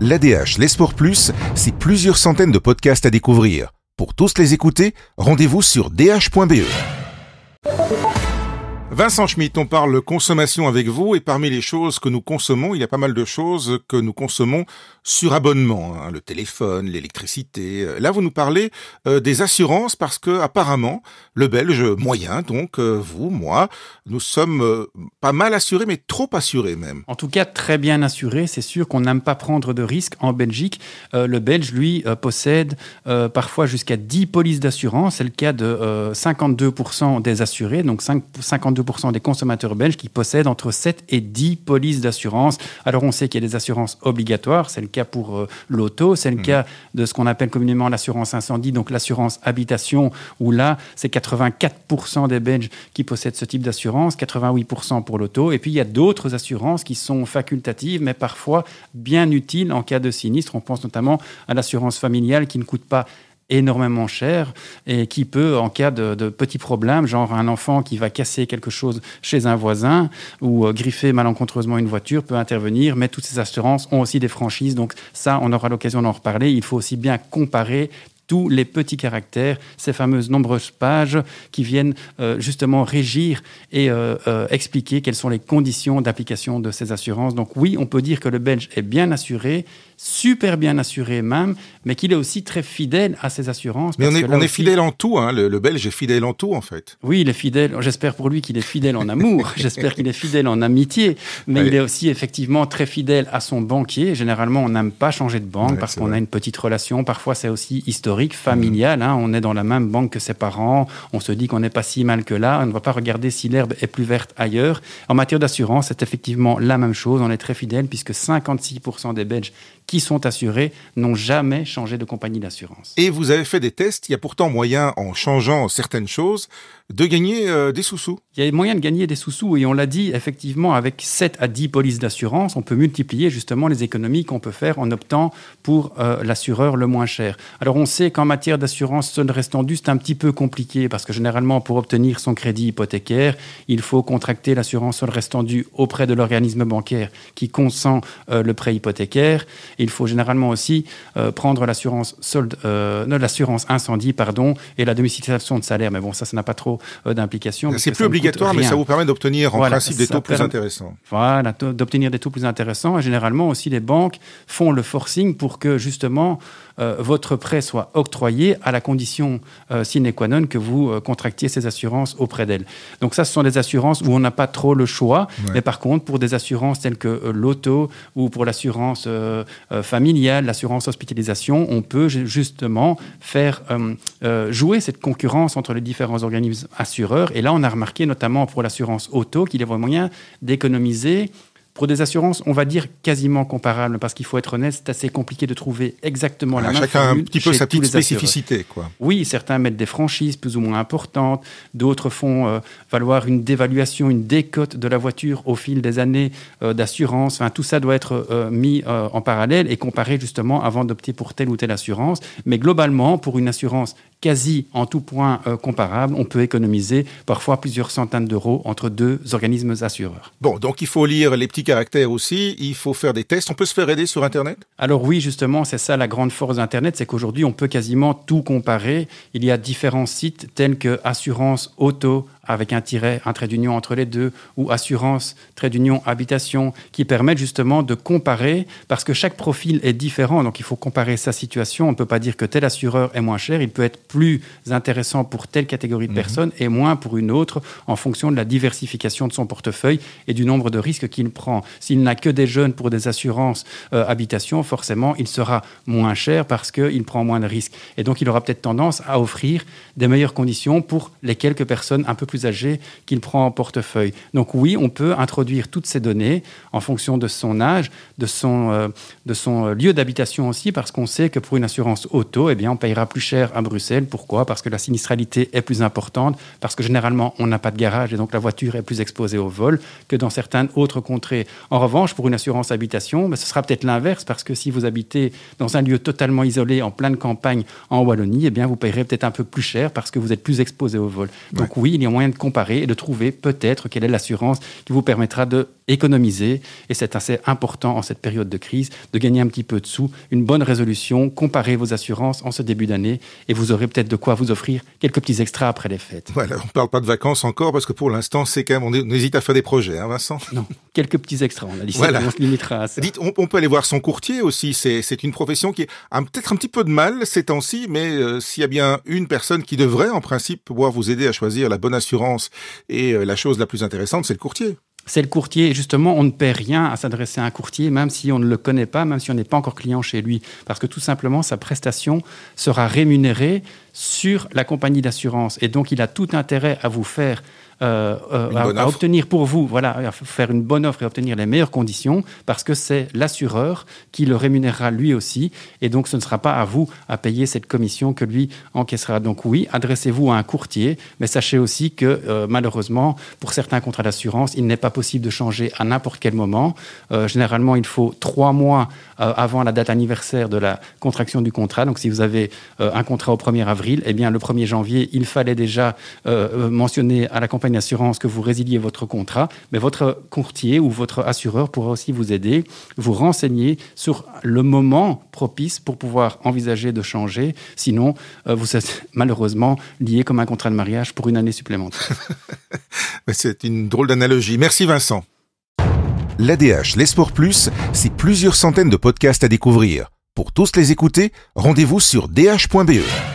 L'ADH, les Sports Plus, c'est plusieurs centaines de podcasts à découvrir. Pour tous les écouter, rendez-vous sur dh.be. Vincent Schmitt, on parle consommation avec vous et parmi les choses que nous consommons, il y a pas mal de choses que nous consommons sur abonnement, hein, le téléphone, l'électricité. Là, vous nous parlez euh, des assurances parce que apparemment, le Belge moyen, donc euh, vous, moi, nous sommes euh, pas mal assurés, mais trop assurés même. En tout cas, très bien assurés. C'est sûr qu'on n'aime pas prendre de risques en Belgique. le Belge, lui, possède parfois jusqu'à 10 polices d'assurance. C'est le cas de 52% des assurés, donc 5, 52 des consommateurs belges qui possèdent entre 7 et 10 polices d'assurance. Alors on sait qu'il y a des assurances obligatoires, c'est le cas pour euh, l'auto, c'est le mmh. cas de ce qu'on appelle communément l'assurance incendie, donc l'assurance habitation, où là c'est 84% des Belges qui possèdent ce type d'assurance, 88% pour l'auto. Et puis il y a d'autres assurances qui sont facultatives, mais parfois bien utiles en cas de sinistre. On pense notamment à l'assurance familiale qui ne coûte pas énormément cher et qui peut, en cas de, petits problèmes, genre un enfant qui va casser quelque chose chez un voisin ou euh, griffer malencontreusement une voiture, peut intervenir. Mais toutes ces assurances ont aussi des franchises. Donc ça, on aura l'occasion d'en reparler. Il faut aussi bien comparer tous les petits caractères, ces fameuses nombreuses pages qui viennent euh, justement régir et euh, euh, expliquer quelles sont les conditions d'application de ces assurances. Donc oui, on peut dire que le Belge est bien assuré, super bien assuré même, mais qu'il est aussi très fidèle à ses assurances. Mais on est, on est fidèle en tout, hein. le, Belge est fidèle en tout en fait. Oui, il est fidèle. J'espère pour lui qu'il est fidèle en amour, j'espère qu'il est fidèle en amitié, mais il est aussi effectivement très fidèle à son banquier. Généralement, on n'aime pas changer de banque parce qu'on a une petite relation. Parfois, c'est aussi historique familial. Hein. On est dans la même banque que ses parents. On se dit qu'on n'est pas si mal que là. On ne va pas regarder si l'herbe est plus verte ailleurs. En matière d'assurance, c'est effectivement la même chose. On est très fidèle puisque 56% des Belges qui sont assurés n'ont jamais changé de compagnie d'assurance. Et vous avez fait des tests. Il y a pourtant moyen, en changeant certaines choses, de gagner euh, des sous-sous. Il y a moyen de gagner des sous-sous et on l'a dit, effectivement, avec 7 à 10 polices d'assurance, on peut multiplier justement les économies qu'on peut faire en optant pour euh, l'assureur le moins cher. Alors on sait qu'en matière d'assurance sol restendu, c'est un petit peu compliqué parce que généralement, pour obtenir son crédit hypothécaire, il faut contracter l'assurance sol restendu auprès de l'organisme bancaire qui consent euh, le prêt hypothécaire. Il faut généralement aussi prendre l'assurance solde, l'assurance incendie, pardon, et la domiciliation de salaire. Mais bon, ça, ça n'a pas trop euh, d'implication. C'est plus obligatoire, mais ça vous permet d'obtenir en principe des taux plus intéressants. Voilà, d'obtenir des taux plus intéressants. Et généralement aussi, les banques font le forcing pour que justement euh, votre prêt soit octroyé à la condition euh, sine qua non que vous euh, contractiez ces assurances auprès d'elles. Donc ça, ce sont des assurances où on n'a pas trop le choix, mais par contre, pour des assurances telles que l'auto ou pour l'assurance familiale, l'assurance hospitalisation, on peut justement faire jouer cette concurrence entre les différents organismes assureurs. Et là, on a remarqué notamment pour l'assurance auto qu'il y avait moyen d'économiser pour des assurances, on va dire quasiment comparables, parce qu'il faut être honnête, c'est assez compliqué de trouver exactement la même Chacun a un petit peu sa petite spécificité. Quoi. Oui, certains mettent des franchises plus ou moins importantes, d'autres font euh, valoir une dévaluation, une décote de la voiture au fil des années euh, d'assurance. Enfin, tout ça doit être euh, mis en parallèle et comparé justement avant d'opter pour telle ou telle assurance. Mais globalement, pour une assurance quasi en tout point comparable, on peut économiser parfois plusieurs centaines d'euros entre deux organismes assureurs. Bon, donc il faut lire les petits caractère aussi, il faut faire des tests. On peut se faire aider sur Internet? Alors oui, justement, c'est ça la grande force d'Internet, c'est qu'aujourd'hui, on peut quasiment tout comparer. Il y a différents sites tels que Assurance Auto, avec un tiret, un trait d'union entre les deux, ou assurance, trait d'union, habitation, qui permettent justement de comparer, parce que chaque profil est différent, donc il faut comparer sa situation. On ne peut pas dire que tel assureur est moins cher, il peut être plus intéressant pour telle catégorie de mhm. personnes et moins pour une autre, en fonction de la diversification de son portefeuille et du nombre de risques qu'il prend. S'il n'a que des jeunes pour des assurances euh, habitation, forcément, il sera moins cher parce qu'il prend moins de risques. Et donc, il aura peut-être tendance à offrir des meilleures conditions pour les quelques personnes un peu plus âgé qu'il prend en portefeuille. Donc oui, on peut introduire toutes ces données en fonction de son âge, de son, euh, de son lieu d'habitation aussi, parce qu'on sait que pour une assurance auto, eh bien, on payera plus cher à Bruxelles. Pourquoi? Parce que la sinistralité est plus importante, parce que généralement, on n'a pas de garage et donc la voiture est plus exposée au vol que dans certaines autres contrées. En revanche, pour une assurance habitation, ben, ce sera peut-être l'inverse, parce que si vous habitez dans un lieu totalement isolé, en pleine campagne, en Wallonie, eh bien, vous payerez peut-être un peu plus cher parce que vous êtes plus exposé au vol. Donc oui, il y a moyen moyen de comparer et de trouver peut-être quelle est l'assurance qui vous permettra de économiser. Et c'est assez important en cette période de crise de gagner un petit peu de sous, une bonne résolution, comparer vos assurances en ce début d'année et vous aurez peut-être de quoi vous offrir quelques petits extras après les fêtes. Voilà, on ne parle pas de vacances encore parce que pour l'instant, c'est quand même, on, hésite à faire des projets, hein, Vincent? Non, quelques petits extras, on a dit on se limitera à ça. Dites, on, peut aller voir son courtier aussi, c'est une profession qui a peut-être un petit peu de mal ces temps-ci, mais euh, s'il y a bien une personne qui devrait en principe pouvoir vous aider à choisir la bonne assurance et euh, la chose la plus intéressante, c'est le courtier c'est le courtier. Et justement, on ne paie rien à s'adresser à un courtier, même si on ne le connaît pas, même si on n'est pas encore client chez lui. Parce que tout simplement, sa prestation sera rémunérée sur la compagnie d'assurance. Et donc, il a tout intérêt à vous faire euh, euh, à, obtenir pour vous, voilà, faire une bonne offre et obtenir les meilleures conditions, parce que c'est l'assureur qui le rémunérera lui aussi, et donc ce ne sera pas à vous à payer cette commission que lui encaissera. Donc oui, adressez-vous à un courtier, mais sachez aussi que euh, malheureusement, pour certains contrats d'assurance, il n'est pas possible de changer à n'importe quel moment. généralement, il faut trois mois avant la date anniversaire de la contraction du contrat. Donc si vous avez un contrat au 1er avril, eh bien le 1er janvier, il fallait déjà mentionner à la compagnie une assurance que vous résiliez votre contrat, mais votre courtier ou votre assureur pourra aussi vous aider, vous renseigner sur le moment propice pour pouvoir envisager de changer. Sinon, euh, vous êtes malheureusement lié comme un contrat de mariage pour une année supplémentaire. C'est une drôle d'analogie. Merci Vincent. L'ADH, les sports plus, c'est plusieurs centaines de podcasts à découvrir. Pour tous les écouter, rendez-vous sur dh.be.